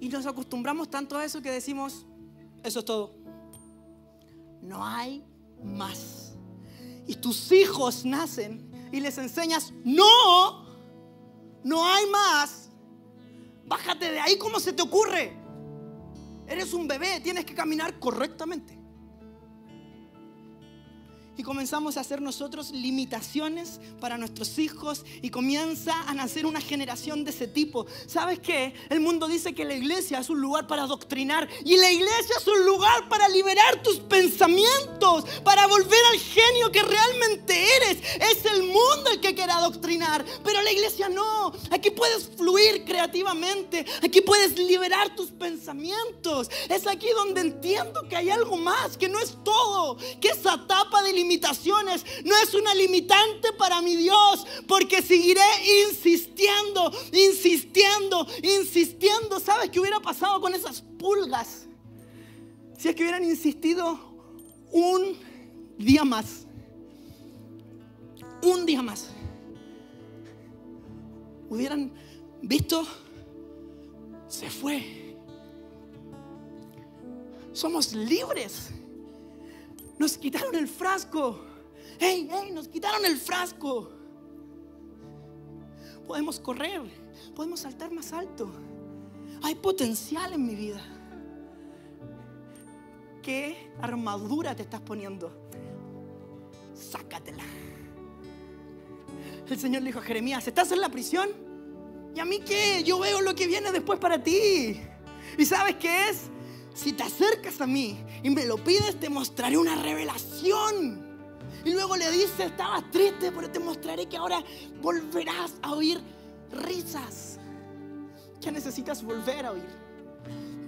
Y nos acostumbramos tanto a eso que decimos, eso es todo. No hay más. Y tus hijos nacen y les enseñas, no, no hay más. Bájate de ahí, ¿cómo se te ocurre? Eres un bebé, tienes que caminar correctamente y comenzamos a hacer nosotros limitaciones para nuestros hijos y comienza a nacer una generación de ese tipo. ¿Sabes qué? El mundo dice que la iglesia es un lugar para adoctrinar y la iglesia es un lugar para liberar tus pensamientos, para volver al genio que realmente eres. Es el mundo el que quiere adoctrinar, pero la iglesia no. Aquí puedes fluir creativamente, aquí puedes liberar tus pensamientos. Es aquí donde entiendo que hay algo más, que no es todo, que esa etapa de limitación limitaciones no es una limitante para mi Dios, porque seguiré insistiendo, insistiendo, insistiendo. ¿Sabes qué hubiera pasado con esas pulgas? Si es que hubieran insistido un día más. Un día más. Hubieran visto, se fue. Somos libres. Nos quitaron el frasco. ¡Hey, hey! Nos quitaron el frasco. Podemos correr, podemos saltar más alto. Hay potencial en mi vida. ¿Qué armadura te estás poniendo? Sácatela. El Señor le dijo a Jeremías, ¿estás en la prisión? ¿Y a mí qué? Yo veo lo que viene después para ti. ¿Y sabes qué es? Si te acercas a mí y me lo pides, te mostraré una revelación. Y luego le dice, estabas triste, pero te mostraré que ahora volverás a oír risas. ¿Qué necesitas volver a oír?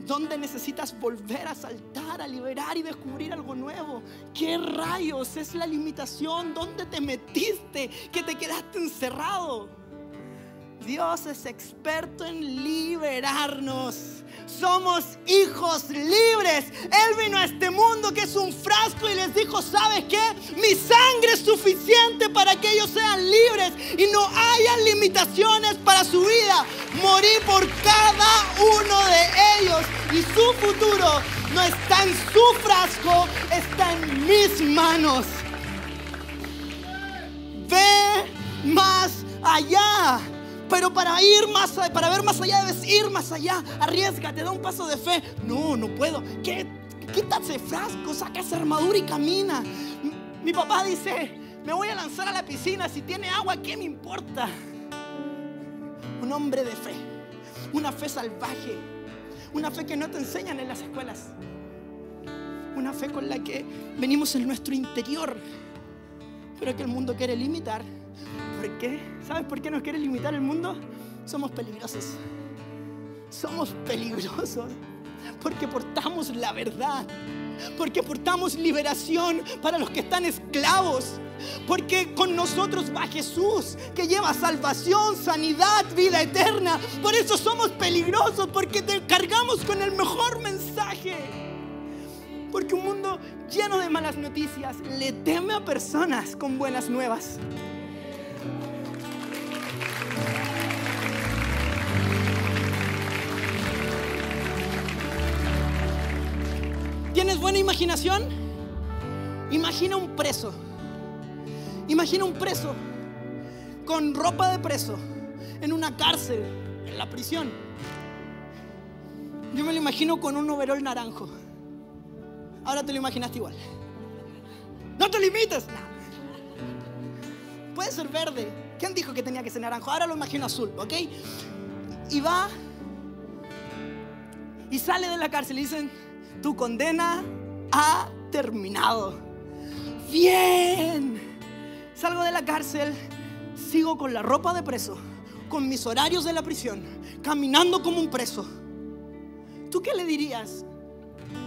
¿Dónde necesitas volver a saltar, a liberar y descubrir algo nuevo? ¿Qué rayos es la limitación? ¿Dónde te metiste? ¿Que te quedaste encerrado? Dios es experto en liberarnos. Somos hijos libres. Él vino a este mundo que es un frasco y les dijo, ¿sabes qué? Mi sangre es suficiente para que ellos sean libres y no haya limitaciones para su vida. Morí por cada uno de ellos y su futuro no está en su frasco, está en mis manos. Ve más allá. Pero para ir más, para ver más allá debes ir más allá. Arriesgate, da un paso de fe. No, no puedo. ¿Qué? Quítate frasco, saca esa armadura y camina. Mi papá dice, me voy a lanzar a la piscina. Si tiene agua, ¿qué me importa? Un hombre de fe. Una fe salvaje. Una fe que no te enseñan en las escuelas. Una fe con la que venimos en nuestro interior. Pero que el mundo quiere limitar ¿Por qué? ¿Sabes por qué nos quiere limitar el mundo? Somos peligrosos. Somos peligrosos porque portamos la verdad. Porque portamos liberación para los que están esclavos. Porque con nosotros va Jesús, que lleva salvación, sanidad, vida eterna. Por eso somos peligrosos, porque te cargamos con el mejor mensaje. Porque un mundo lleno de malas noticias le teme a personas con buenas nuevas. ¿Tienes buena imaginación? Imagina un preso. Imagina un preso con ropa de preso en una cárcel, en la prisión. Yo me lo imagino con un overol naranjo. Ahora te lo imaginaste igual. No te limites. Puede ser verde. ¿Quién dijo que tenía que ser naranjo? Ahora lo imagino azul, ¿ok? Y va y sale de la cárcel y dicen, tu condena ha terminado. Bien. Salgo de la cárcel, sigo con la ropa de preso, con mis horarios de la prisión, caminando como un preso. ¿Tú qué le dirías?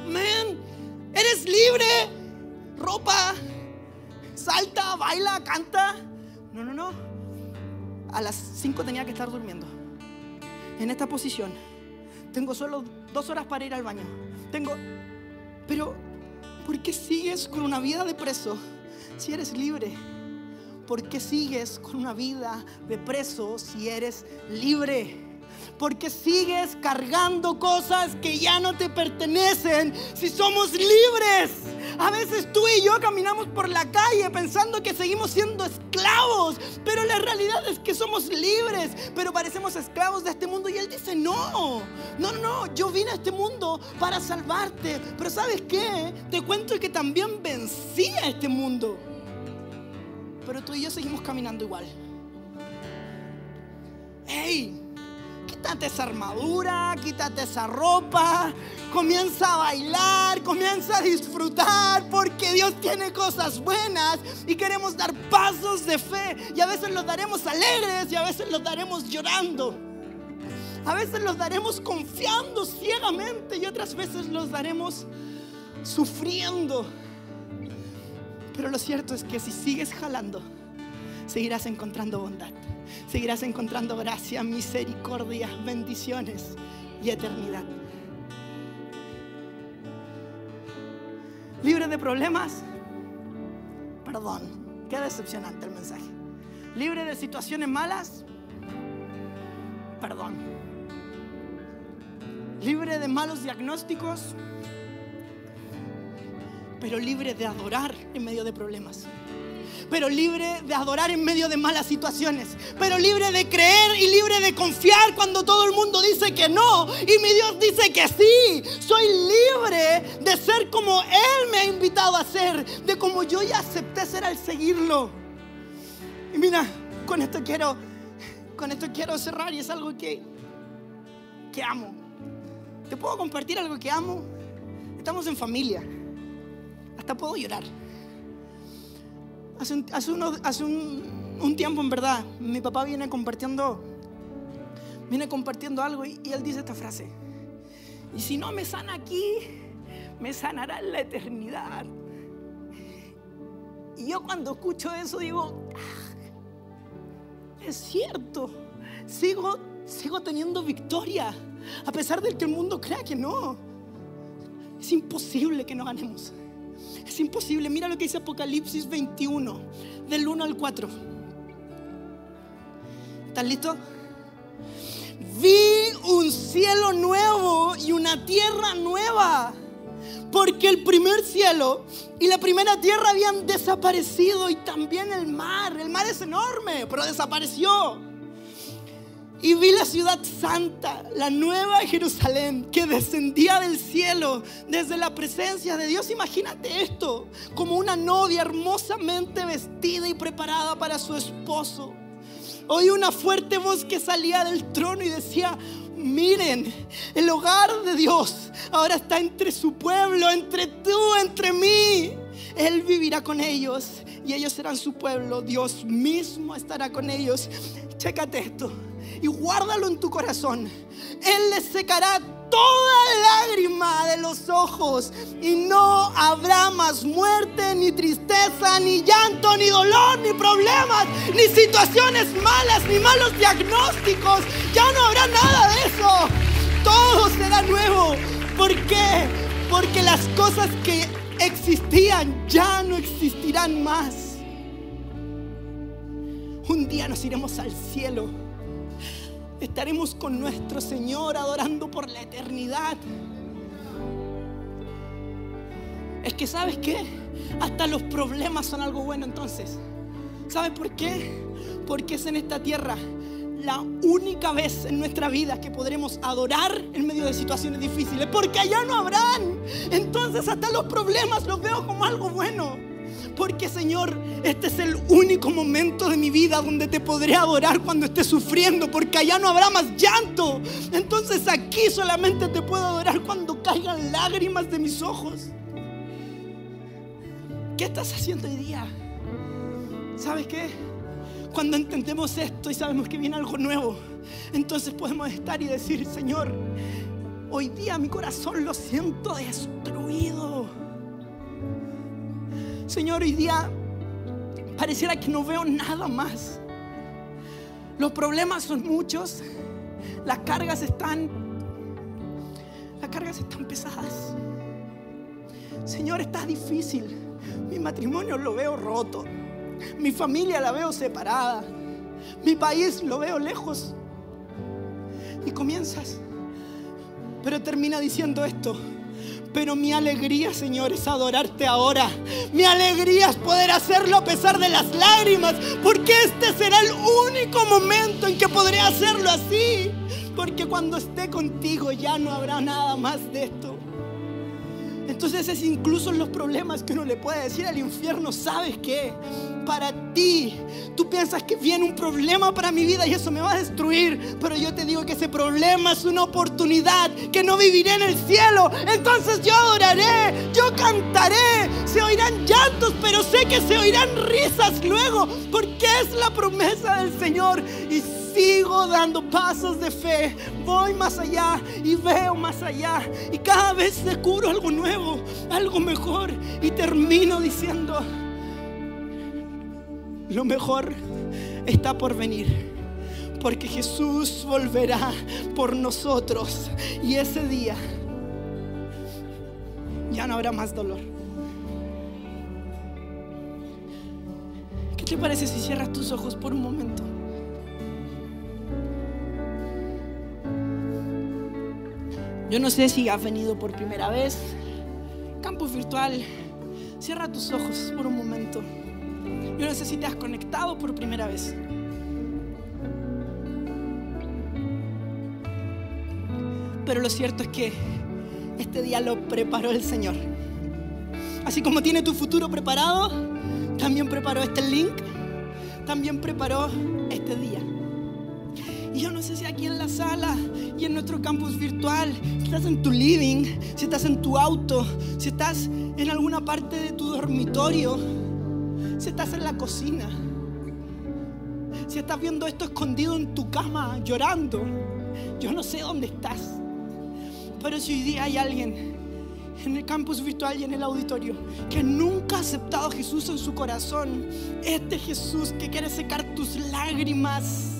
Men, eres libre. Ropa, salta, baila, canta. No, no, no. A las 5 tenía que estar durmiendo. En esta posición. Tengo solo dos horas para ir al baño tengo... Pero, ¿por qué sigues con una vida de preso si eres libre? ¿Por qué sigues con una vida de preso si eres libre? Porque sigues cargando cosas que ya no te pertenecen si somos libres. A veces tú y yo caminamos por la calle pensando que seguimos siendo esclavos, pero la realidad es que somos libres, pero parecemos esclavos de este mundo. Y Él dice, no, no, no, yo vine a este mundo para salvarte. Pero ¿sabes qué? Te cuento que también vencí a este mundo. Pero tú y yo seguimos caminando igual. ¡Hey! Quítate esa armadura, quítate esa ropa, comienza a bailar, comienza a disfrutar, porque Dios tiene cosas buenas y queremos dar pasos de fe. Y a veces los daremos alegres y a veces los daremos llorando. A veces los daremos confiando ciegamente y otras veces los daremos sufriendo. Pero lo cierto es que si sigues jalando, seguirás encontrando bondad seguirás encontrando gracia, misericordia, bendiciones y eternidad. Libre de problemas, perdón, qué decepcionante el mensaje. Libre de situaciones malas, perdón. Libre de malos diagnósticos, pero libre de adorar en medio de problemas pero libre de adorar en medio de malas situaciones, pero libre de creer y libre de confiar cuando todo el mundo dice que no y mi Dios dice que sí. Soy libre de ser como Él me ha invitado a ser, de como yo ya acepté ser al seguirlo. Y mira, con esto quiero, con esto quiero cerrar y es algo que, que amo. ¿Te puedo compartir algo que amo? Estamos en familia. Hasta puedo llorar. Hace, un, tiempo, en verdad, mi papá viene compartiendo, viene compartiendo algo y, él dice esta frase. Y si no me sana aquí, me sanará en la eternidad. Y yo cuando escucho eso digo, ah, es cierto, sigo, sigo teniendo victoria, a pesar de que el mundo crea que no. Es imposible que no ganemos. Es imposible. Mira lo que dice Apocalipsis 21, del 1 al 4. ¿Estás listo? Vi un cielo nuevo y una tierra nueva. Porque el primer cielo y la primera tierra habían desaparecido y también el mar. El mar es enorme, pero desapareció. Y vi la ciudad santa, la nueva Jerusalén, que descendía del cielo desde la presencia de Dios. Imagínate esto, como una novia hermosamente vestida y preparada para su esposo. Oí una fuerte voz que salía del trono y decía, miren, el hogar de Dios ahora está entre su pueblo, entre tú, entre mí. Él vivirá con ellos y ellos serán su pueblo. Dios mismo estará con ellos. Chécate esto y guárdalo en tu corazón. Él les secará toda lágrima de los ojos y no habrá más muerte, ni tristeza, ni llanto, ni dolor, ni problemas, ni situaciones malas, ni malos diagnósticos. Ya no habrá nada de eso. Todo será nuevo. ¿Por qué? Porque las cosas que existían ya no existirán más. Un día nos iremos al cielo estaremos con nuestro Señor adorando por la eternidad. Es que sabes qué? Hasta los problemas son algo bueno entonces. ¿Sabes por qué? Porque es en esta tierra la única vez en nuestra vida que podremos adorar en medio de situaciones difíciles. Porque allá no habrán. Entonces hasta los problemas los veo como algo bueno. Porque Señor, este es el único momento de mi vida donde te podré adorar cuando esté sufriendo, porque allá no habrá más llanto. Entonces aquí solamente te puedo adorar cuando caigan lágrimas de mis ojos. ¿Qué estás haciendo hoy día? ¿Sabes qué? Cuando entendemos esto y sabemos que viene algo nuevo, entonces podemos estar y decir, Señor, hoy día mi corazón lo siento destruido. Señor, hoy día pareciera que no veo nada más. Los problemas son muchos, las cargas están, las cargas están pesadas. Señor, está difícil. Mi matrimonio lo veo roto. Mi familia la veo separada. Mi país lo veo lejos. Y comienzas. Pero termina diciendo esto. Pero mi alegría, Señor, es adorarte ahora. Mi alegría es poder hacerlo a pesar de las lágrimas. Porque este será el único momento en que podré hacerlo así. Porque cuando esté contigo ya no habrá nada más de esto. Entonces es incluso en los problemas que uno le puede decir al infierno, ¿sabes qué? Para ti, tú piensas que viene un problema para mi vida y eso me va a destruir, pero yo te digo que ese problema es una oportunidad, que no viviré en el cielo. Entonces yo adoraré, yo cantaré, se oirán llantos, pero sé que se oirán risas luego, porque es la promesa del Señor. Y sigo dando pasos de fe, voy más allá y veo más allá. Y cada vez descubro algo nuevo, algo mejor. Y termino diciendo, lo mejor está por venir. Porque Jesús volverá por nosotros. Y ese día ya no habrá más dolor. ¿Qué te parece si cierras tus ojos por un momento? Yo no sé si has venido por primera vez. Campus virtual, cierra tus ojos por un momento. Yo no sé si te has conectado por primera vez. Pero lo cierto es que este día lo preparó el Señor. Así como tiene tu futuro preparado, también preparó este link, también preparó este día. Y yo no sé si aquí en la sala y en nuestro campus virtual, si estás en tu living, si estás en tu auto, si estás en alguna parte de tu dormitorio, si estás en la cocina, si estás viendo esto escondido en tu cama llorando, yo no sé dónde estás. Pero si hoy día hay alguien en el campus virtual y en el auditorio que nunca ha aceptado a Jesús en su corazón, este Jesús que quiere secar tus lágrimas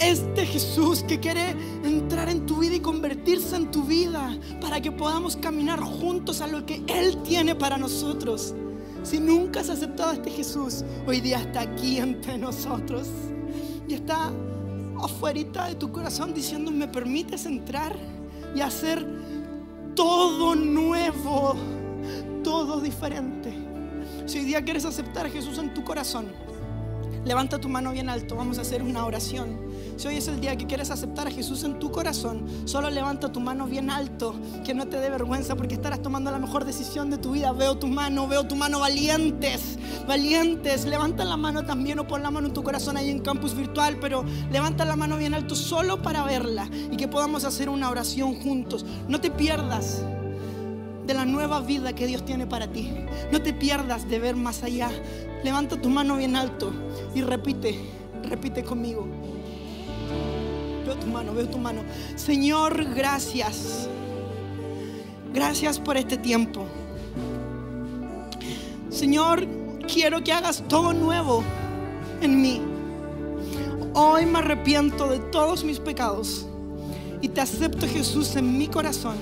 este Jesús que quiere entrar en tu vida y convertirse en tu vida para que podamos caminar juntos a lo que Él tiene para nosotros. Si nunca has aceptado a este Jesús, hoy día está aquí entre nosotros y está afuera de tu corazón diciendo, ¿me permites entrar y hacer todo nuevo, todo diferente? Si hoy día quieres aceptar a Jesús en tu corazón, levanta tu mano bien alto, vamos a hacer una oración. Si hoy es el día que quieres aceptar a Jesús en tu corazón, solo levanta tu mano bien alto, que no te dé vergüenza porque estarás tomando la mejor decisión de tu vida. Veo tu mano, veo tu mano valientes, valientes. Levanta la mano también o pon la mano en tu corazón ahí en campus virtual, pero levanta la mano bien alto solo para verla y que podamos hacer una oración juntos. No te pierdas de la nueva vida que Dios tiene para ti. No te pierdas de ver más allá. Levanta tu mano bien alto y repite, repite conmigo veo tu mano, veo tu mano. Señor, gracias. Gracias por este tiempo. Señor, quiero que hagas todo nuevo en mí. Hoy me arrepiento de todos mis pecados y te acepto Jesús en mi corazón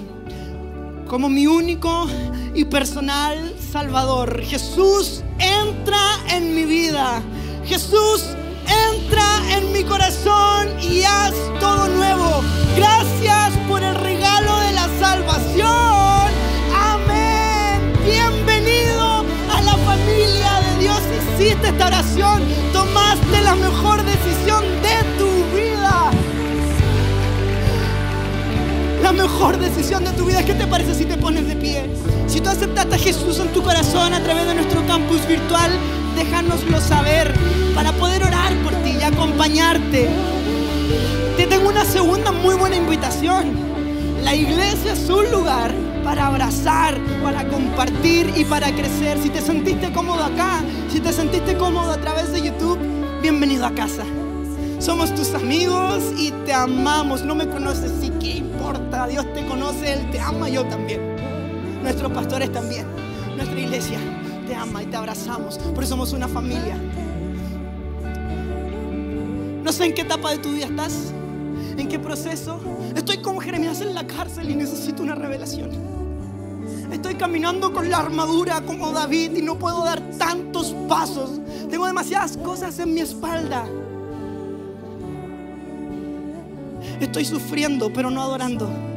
como mi único y personal Salvador. Jesús, entra en mi vida. Jesús, entra en mi corazón y haz todo nuevo. Gracias por el regalo de la salvación. Amén. Bienvenido a la familia de Dios. Hiciste esta oración. Tomaste la mejor decisión de tu vida. La mejor decisión de tu vida. ¿Qué te parece si te pones de pie? Si tú aceptaste a Jesús en tu corazón a través de nuestro campus virtual, déjanoslo saber para poder orar por ti y acompañarte. Te tengo una segunda muy buena invitación. La iglesia es un lugar para abrazar, para compartir y para crecer. Si te sentiste cómodo acá, si te sentiste cómodo a través de YouTube, bienvenido a casa. Somos tus amigos y te amamos. No me conoces, sí, ¿qué importa? Dios te conoce, Él te ama, yo también. Nuestros pastores también. Nuestra iglesia ama y te abrazamos. Por eso somos una familia. No sé en qué etapa de tu vida estás, en qué proceso. Estoy como Jeremías en la cárcel y necesito una revelación. Estoy caminando con la armadura como David y no puedo dar tantos pasos. Tengo demasiadas cosas en mi espalda. Estoy sufriendo, pero no adorando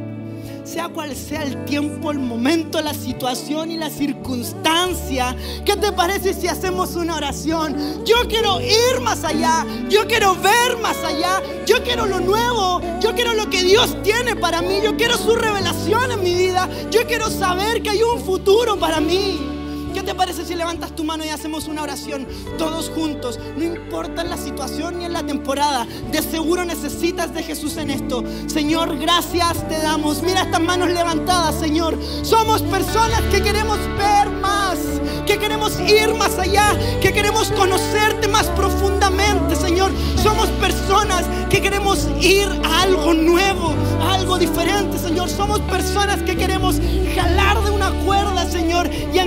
sea cual sea el tiempo, el momento, la situación y la circunstancia. ¿Qué te parece si hacemos una oración? Yo quiero ir más allá, yo quiero ver más allá, yo quiero lo nuevo, yo quiero lo que Dios tiene para mí, yo quiero su revelación en mi vida, yo quiero saber que hay un futuro para mí. ¿Qué te parece si levantas tu mano y hacemos una oración todos juntos? No importa la situación ni en la temporada, de seguro necesitas de Jesús en esto. Señor, gracias te damos. Mira estas manos levantadas, Señor. Somos personas que queremos ver más, que queremos ir más allá, que queremos conocerte más profundamente, Señor. Somos personas que queremos ir a algo nuevo, a algo diferente, Señor. Somos personas que queremos jalar de una cuerda, Señor, y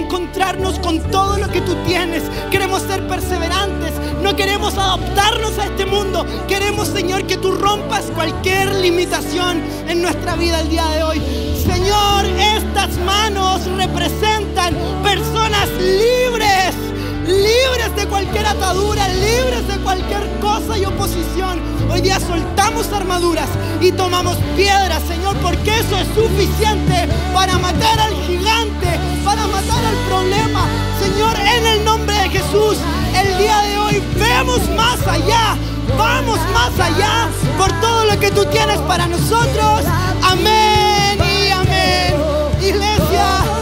con todo lo que tú tienes. Queremos ser perseverantes. No queremos adaptarnos a este mundo. Queremos, Señor, que tú rompas cualquier limitación en nuestra vida el día de hoy. Señor, estas manos representan personas libres libres de cualquier atadura, libres de cualquier cosa y oposición. Hoy día soltamos armaduras y tomamos piedras, Señor, porque eso es suficiente para matar al gigante, para matar al problema. Señor, en el nombre de Jesús, el día de hoy vemos más allá. Vamos más allá por todo lo que tú tienes para nosotros. Amén y amén. Iglesia.